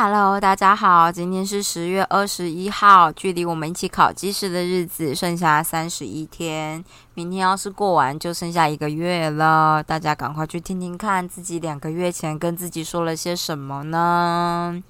Hello，大家好，今天是十月二十一号，距离我们一起考技师的日子剩下三十一天，明天要是过完就剩下一个月了，大家赶快去听听看，自己两个月前跟自己说了些什么呢？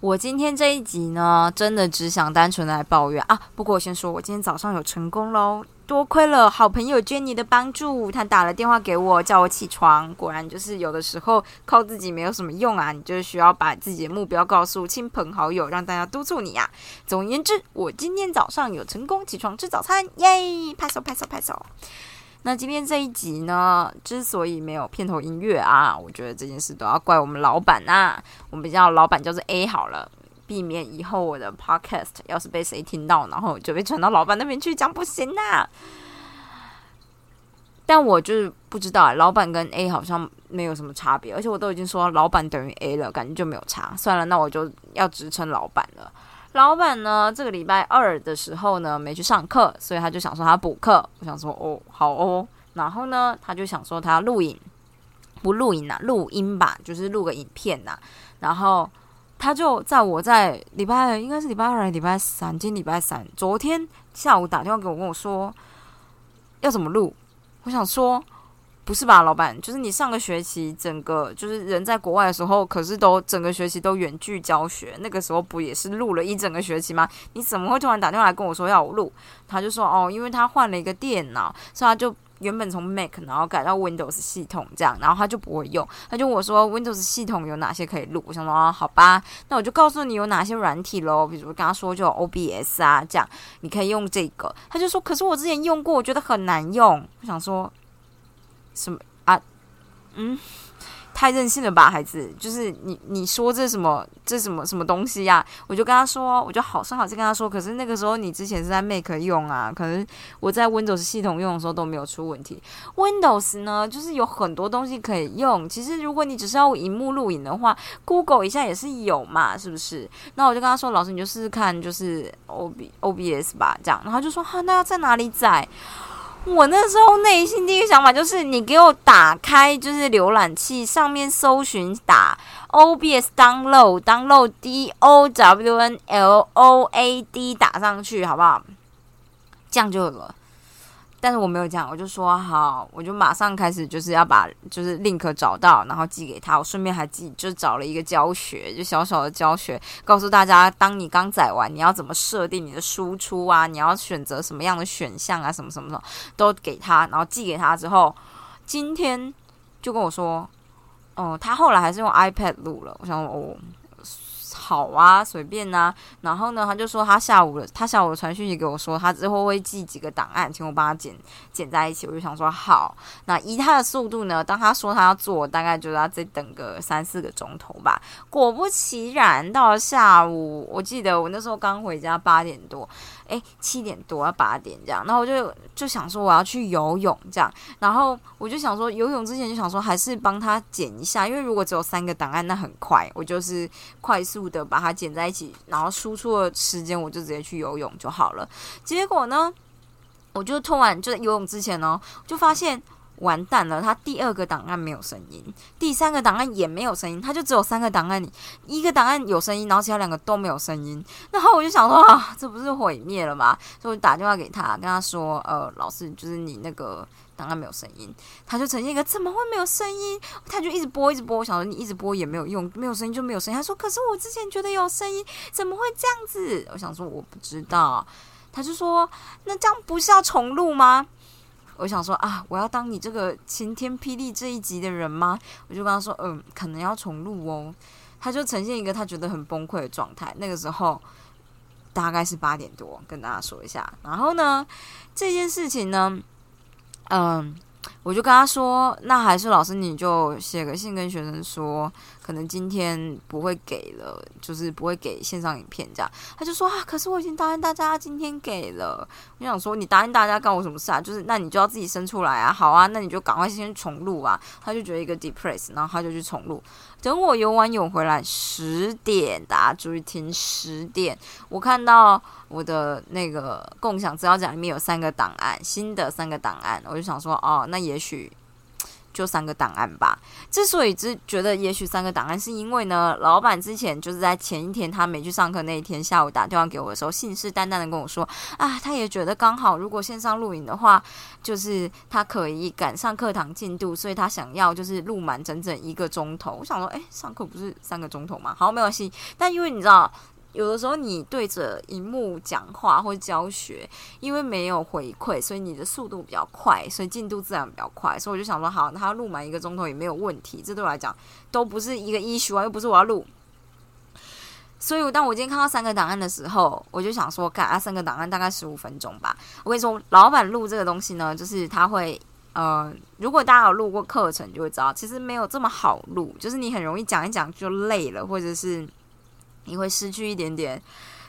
我今天这一集呢，真的只想单纯来抱怨啊。不过我先说，我今天早上有成功喽，多亏了好朋友 Jenny 的帮助，他打了电话给我，叫我起床。果然就是有的时候靠自己没有什么用啊，你就需要把自己的目标告诉亲朋好友，让大家督促你呀。总而言之，我今天早上有成功起床吃早餐，耶！拍手拍手拍手。那今天这一集呢，之所以没有片头音乐啊，我觉得这件事都要怪我们老板呐。我们叫老板叫做 A 好了，避免以后我的 Podcast 要是被谁听到，然后就被传到老板那边去，讲不行呐。但我就是不知道，老板跟 A 好像没有什么差别，而且我都已经说老板等于 A 了，感觉就没有差。算了，那我就要直称老板了。老板呢，这个礼拜二的时候呢没去上课，所以他就想说他补课。我想说哦，好哦。然后呢，他就想说他录影，不录影啊，录音吧，就是录个影片呐。然后他就在我在礼拜应该是礼拜二、礼拜三，今天礼拜三，昨天下午打电话给我，跟我说要怎么录。我想说。不是吧，老板？就是你上个学期整个就是人在国外的时候，可是都整个学期都远距教学，那个时候不也是录了一整个学期吗？你怎么会突然打电话来跟我说要我录？他就说哦，因为他换了一个电脑，所以他就原本从 Mac 然后改到 Windows 系统这样，然后他就不会用。他就我说 Windows 系统有哪些可以录？我想说啊，好吧，那我就告诉你有哪些软体喽。比如跟他说就 OBS 啊，这样你可以用这个。他就说，可是我之前用过，我觉得很难用。我想说。什么啊？嗯，太任性了吧，孩子！就是你你说这什么这什么什么东西呀？我就跟他说，我就好声好气跟他说。可是那个时候你之前是在 Make 用啊，可能我在 Windows 系统用的时候都没有出问题。Windows 呢，就是有很多东西可以用。其实如果你只是要荧幕录影的话，Google 一下也是有嘛，是不是？那我就跟他说，老师你就试试看，就是 O B O B S 吧，这样。然后就说，哈，那要在哪里载？我那时候内心第一个想法就是，你给我打开就是浏览器上面搜寻打 OBS download download D O W N L O A D 打上去好不好？这样就有了。但是我没有讲，我就说好，我就马上开始就是要把就是 link 找到，然后寄给他。我顺便还寄就找了一个教学，就小小的教学，告诉大家，当你刚载完，你要怎么设定你的输出啊？你要选择什么样的选项啊？什么什么什么都给他，然后寄给他之后，今天就跟我说，哦，他后来还是用 iPad 录了。我想哦。好啊，随便呐。然后呢，他就说他下午，他下午传讯息给我说，他之后会寄几个档案，请我帮他剪剪在一起。我就想说好。那以他的速度呢，当他说他要做，大概就要再等个三四个钟头吧。果不其然，到了下午，我记得我那时候刚回家八点多。哎，七点多要八点这样，然后我就就想说我要去游泳这样，然后我就想说游泳之前就想说还是帮他剪一下，因为如果只有三个档案那很快，我就是快速的把它剪在一起，然后输出的时间我就直接去游泳就好了。结果呢，我就突然就在游泳之前呢，就发现。完蛋了，他第二个档案没有声音，第三个档案也没有声音，他就只有三个档案里一个档案有声音，然后其他两个都没有声音。然后我就想说啊，这不是毁灭了吗？所以我打电话给他，跟他说，呃，老师，就是你那个档案没有声音，他就呈现一个怎么会没有声音？他就一直播，一直播。我想说你一直播也没有用，没有声音就没有声音。他说，可是我之前觉得有声音，怎么会这样子？我想说我不知道。他就说，那这样不是要重录吗？我想说啊，我要当你这个晴天霹雳这一集的人吗？我就跟他说，嗯，可能要重录哦。他就呈现一个他觉得很崩溃的状态。那个时候大概是八点多，跟大家说一下。然后呢，这件事情呢，嗯。我就跟他说，那还是老师你就写个信跟学生说，可能今天不会给了，就是不会给线上影片这样。他就说啊，可是我已经答应大家今天给了。我想说，你答应大家干我什么事啊？就是那你就要自己生出来啊。好啊，那你就赶快先重录啊。他就觉得一个 depress，然后他就去重录。等我游完泳回来十点，大家注意听十点，我看到我的那个共享资料夹里面有三个档案，新的三个档案，我就想说，哦，那也也许就三个档案吧。之所以只觉得也许三个档案，是因为呢，老板之前就是在前一天他没去上课那一天下午打电话给我的时候，信誓旦旦的跟我说啊，他也觉得刚好如果线上录影的话，就是他可以赶上课堂进度，所以他想要就是录满整整一个钟头。我想说，哎，上课不是三个钟头吗？好，没关系。但因为你知道。有的时候你对着荧幕讲话或教学，因为没有回馈，所以你的速度比较快，所以进度自然比较快。所以我就想说，好，他录满一个钟头也没有问题，这对我来讲都不是一个 issue 啊，又不是我要录。所以当我今天看到三个档案的时候，我就想说，干啊，三个档案大概十五分钟吧。我跟你说，老板录这个东西呢，就是他会，呃，如果大家有录过课程，就会知道，其实没有这么好录，就是你很容易讲一讲就累了，或者是。你会失去一点点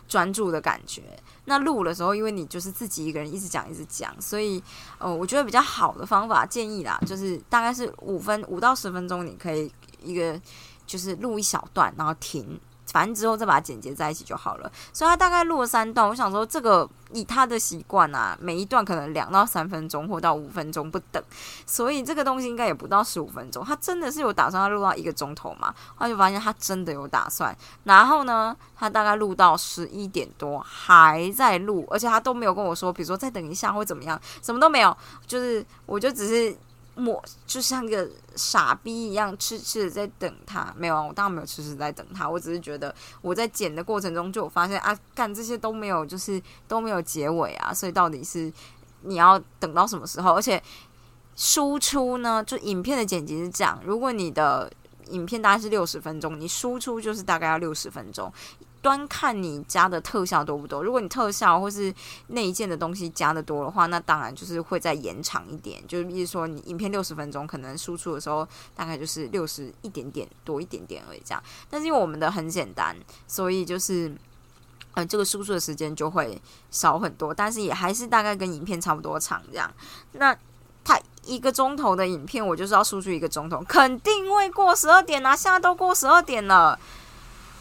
专注的感觉。那录的时候，因为你就是自己一个人一直讲一直讲，所以呃，我觉得比较好的方法建议啦，就是大概是五分五到十分钟，你可以一个就是录一小段，然后停。反正之后再把它剪接在一起就好了。所以他大概录了三段，我想说这个以他的习惯啊，每一段可能两到三分钟或到五分钟不等，所以这个东西应该也不到十五分钟。他真的是有打算要录到一个钟头嘛？他就发现他真的有打算。然后呢，他大概录到十一点多还在录，而且他都没有跟我说，比如说再等一下或怎么样，什么都没有。就是我就只是。我就像个傻逼一样，痴痴的在等他。没有啊，我当然没有痴痴在等他。我只是觉得我在剪的过程中就有发现啊，干这些都没有，就是都没有结尾啊。所以到底是你要等到什么时候？而且输出呢，就影片的剪辑是这样：如果你的影片大概是六十分钟，你输出就是大概要六十分钟。端看你加的特效多不多。如果你特效或是内件的东西加的多的话，那当然就是会再延长一点。就是比如说你影片六十分钟，可能输出的时候大概就是六十一点点多一点点而已这样。但是因为我们的很简单，所以就是呃这个输出的时间就会少很多，但是也还是大概跟影片差不多长这样。那一个钟头的影片，我就是要输出一个钟头，肯定会过十二点啊！现在都过十二点了。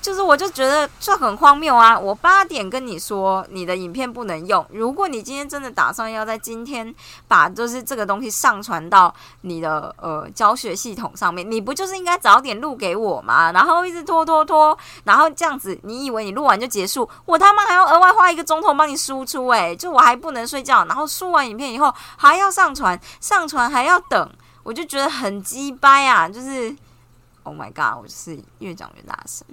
就是，我就觉得这很荒谬啊！我八点跟你说你的影片不能用，如果你今天真的打算要在今天把就是这个东西上传到你的呃教学系统上面，你不就是应该早点录给我吗？然后一直拖拖拖，然后这样子，你以为你录完就结束？我他妈还要额外花一个钟头帮你输出，诶，就我还不能睡觉，然后输完影片以后还要上传，上传还要等，我就觉得很鸡掰啊！就是，Oh my god，我就是越讲越大声。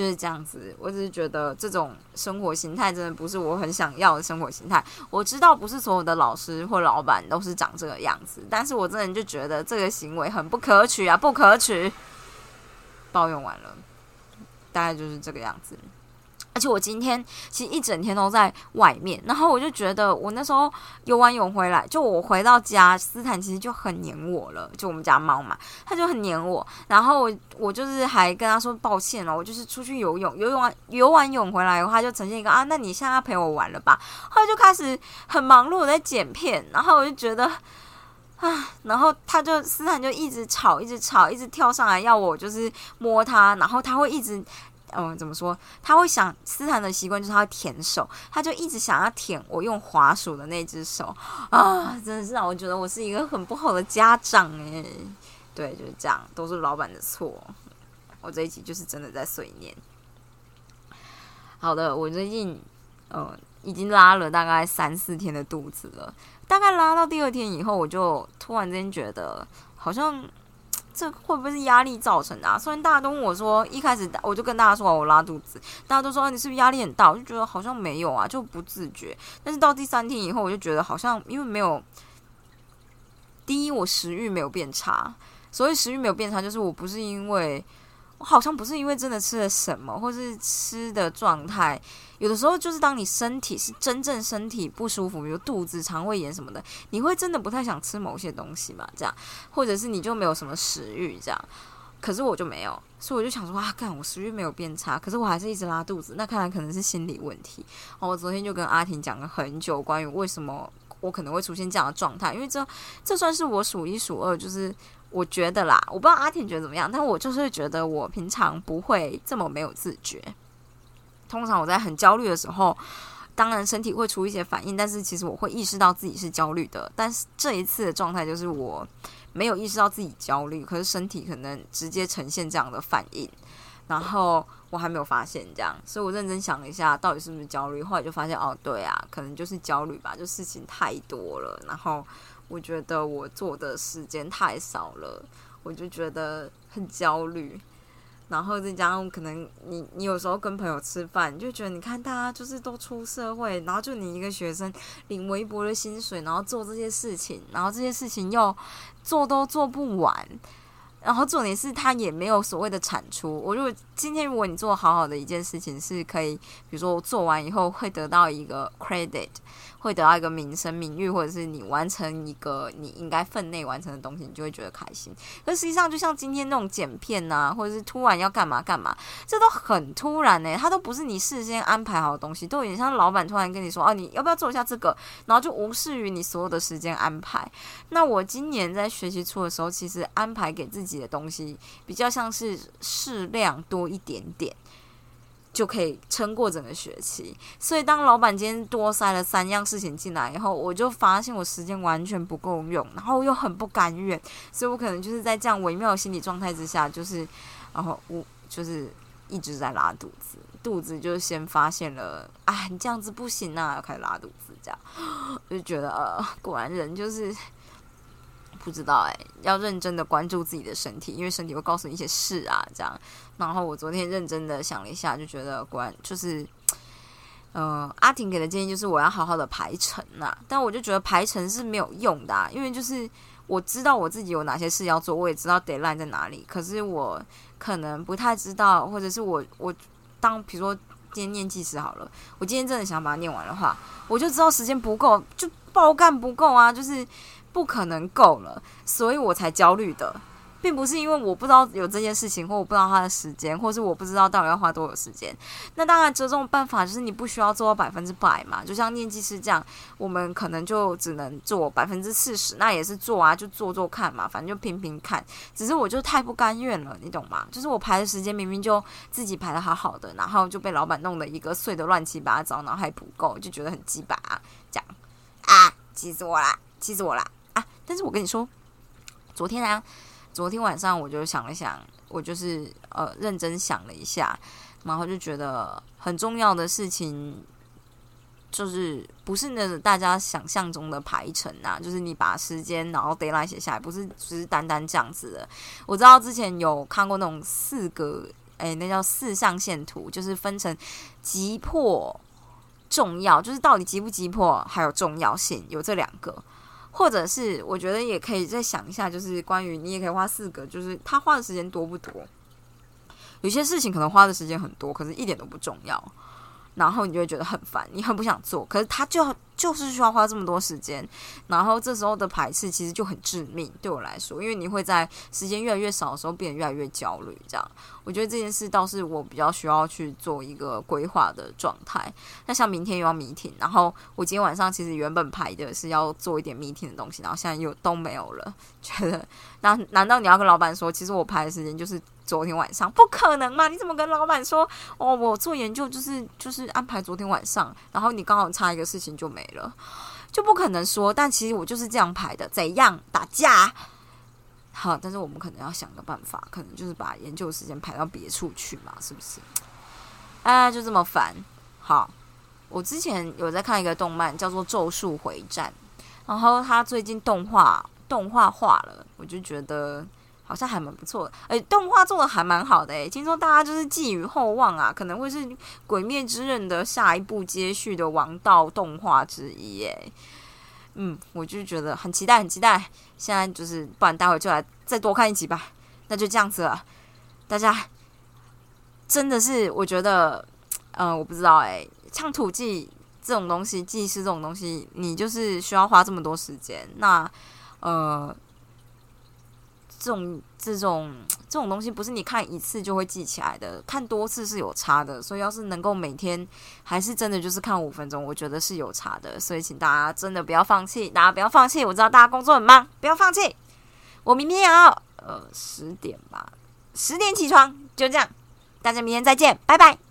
就是这样子，我只是觉得这种生活形态真的不是我很想要的生活形态。我知道不是所有的老师或老板都是长这个样子，但是我真的就觉得这个行为很不可取啊，不可取。抱怨完了，大概就是这个样子。而且我今天其实一整天都在外面，然后我就觉得我那时候游完泳回来，就我回到家，斯坦其实就很黏我了，就我们家猫嘛，它就很黏我。然后我我就是还跟他说抱歉了，我就是出去游泳，游泳完游完泳回来的话，就呈现一个啊，那你现在要陪我玩了吧？后来就开始很忙碌在剪片，然后我就觉得啊，然后他就斯坦就一直吵，一直吵，一直跳上来要我就是摸他，然后他会一直。嗯，怎么说？他会想斯坦的习惯就是他会舔手，他就一直想要舔我用滑鼠的那只手啊！真的是让我觉得我是一个很不好的家长诶。对，就是这样，都是老板的错。我这一集就是真的在碎念。好的，我最近呃已经拉了大概三四天的肚子了，大概拉到第二天以后，我就突然间觉得好像。这会不会是压力造成的？啊？虽然大家都问我说，一开始我就跟大家说我拉肚子，大家都说你是不是压力很大？我就觉得好像没有啊，就不自觉。但是到第三天以后，我就觉得好像因为没有，第一我食欲没有变差，所以食欲没有变差，就是我不是因为。我好像不是因为真的吃了什么，或是吃的状态，有的时候就是当你身体是真正身体不舒服，比如肚子、肠胃炎什么的，你会真的不太想吃某些东西嘛？这样，或者是你就没有什么食欲这样。可是我就没有，所以我就想说啊，干我食欲没有变差，可是我还是一直拉肚子，那看来可能是心理问题。哦我昨天就跟阿婷讲了很久关于为什么我可能会出现这样的状态，因为这这算是我数一数二，就是。我觉得啦，我不知道阿婷觉得怎么样，但我就是觉得我平常不会这么没有自觉。通常我在很焦虑的时候，当然身体会出一些反应，但是其实我会意识到自己是焦虑的。但是这一次的状态就是我没有意识到自己焦虑，可是身体可能直接呈现这样的反应，然后我还没有发现这样，所以我认真想了一下，到底是不是焦虑，后来就发现哦，对啊，可能就是焦虑吧，就事情太多了，然后我觉得我做的时间太少了，我就觉得很焦虑。然后再加上可能你你有时候跟朋友吃饭，就觉得你看大家就是都出社会，然后就你一个学生领微薄的薪水，然后做这些事情，然后这些事情又做都做不完，然后重点是他也没有所谓的产出。我如果今天如果你做好好的一件事情，是可以，比如说我做完以后会得到一个 credit。会得到一个名声、名誉，或者是你完成一个你应该分内完成的东西，你就会觉得开心。可实际上，就像今天那种剪片呐，或者是突然要干嘛干嘛，这都很突然呢。它都不是你事先安排好的东西，都有点像老板突然跟你说：“哦，你要不要做一下这个？”然后就无视于你所有的时间安排。那我今年在学习初的时候，其实安排给自己的东西比较像是适量多一点点。就可以撑过整个学期，所以当老板今天多塞了三样事情进来以后，我就发现我时间完全不够用，然后又很不甘愿，所以我可能就是在这样微妙的心理状态之下，就是，然后我就是一直在拉肚子，肚子就先发现了，哎，你这样子不行啊，要开始拉肚子，这样，就觉得呃，果然人就是。不知道哎，要认真的关注自己的身体，因为身体会告诉你一些事啊，这样。然后我昨天认真的想了一下，就觉得果然就是，呃，阿婷给的建议就是我要好好的排程呐。但我就觉得排程是没有用的，因为就是我知道我自己有哪些事要做，我也知道 deadline 在哪里，可是我可能不太知道，或者是我我当比如说今天念计时好了，我今天真的想把它念完的话，我就知道时间不够，就爆干不够啊，就是。不可能够了，所以我才焦虑的，并不是因为我不知道有这件事情，或我不知道他的时间，或是我不知道到底要花多少时间。那当然，这种办法就是你不需要做到百分之百嘛。就像念技师这样，我们可能就只能做百分之四十，那也是做啊，就做做看嘛，反正就拼拼看。只是我就太不甘愿了，你懂吗？就是我排的时间明明就自己排的好好的，然后就被老板弄得一个碎的乱七八糟，然后还不够，就觉得很鸡巴，这样啊，气死我啦，气死我啦！但是我跟你说，昨天啊，昨天晚上我就想了想，我就是呃认真想了一下，然后就觉得很重要的事情，就是不是那大家想象中的排程啊，就是你把时间然后 d a y l i g h t 写下来，不是只是单单这样子的。我知道之前有看过那种四个，哎，那叫四象限图，就是分成急迫、重要，就是到底急不急迫，还有重要性，有这两个。或者是我觉得也可以再想一下，就是关于你也可以花四个，就是他花的时间多不多？有些事情可能花的时间很多，可是一点都不重要。然后你就会觉得很烦，你很不想做，可是他就就是需要花这么多时间，然后这时候的排斥其实就很致命，对我来说，因为你会在时间越来越少的时候变得越来越焦虑。这样，我觉得这件事倒是我比较需要去做一个规划的状态。那像明天又要 meeting，然后我今天晚上其实原本排的是要做一点 meeting 的东西，然后现在又都没有了，觉得那难道你要跟老板说，其实我排的时间就是？昨天晚上不可能嘛？你怎么跟老板说？哦，我做研究就是就是安排昨天晚上，然后你刚好差一个事情就没了，就不可能说。但其实我就是这样排的，怎样打架？好，但是我们可能要想个办法，可能就是把研究时间排到别处去嘛，是不是？哎，就这么烦。好，我之前有在看一个动漫，叫做《咒术回战》，然后它最近动画动画化了，我就觉得。好像还蛮不错的，哎，动画做的还蛮好的，哎，听说大家就是寄予厚望啊，可能会是《鬼灭之刃》的下一部接续的王道动画之一，哎，嗯，我就觉得很期待，很期待。现在就是，不然待会就来再多看一集吧。那就这样子了，大家真的是，我觉得，嗯，我不知道，哎，像土记这种东西，记事这种东西，你就是需要花这么多时间，那，呃。这种这种这种东西不是你看一次就会记起来的，看多次是有差的。所以要是能够每天还是真的就是看五分钟，我觉得是有差的。所以请大家真的不要放弃，大家不要放弃。我知道大家工作很忙，不要放弃。我明天也要呃十点吧，十点起床，就这样。大家明天再见，拜拜。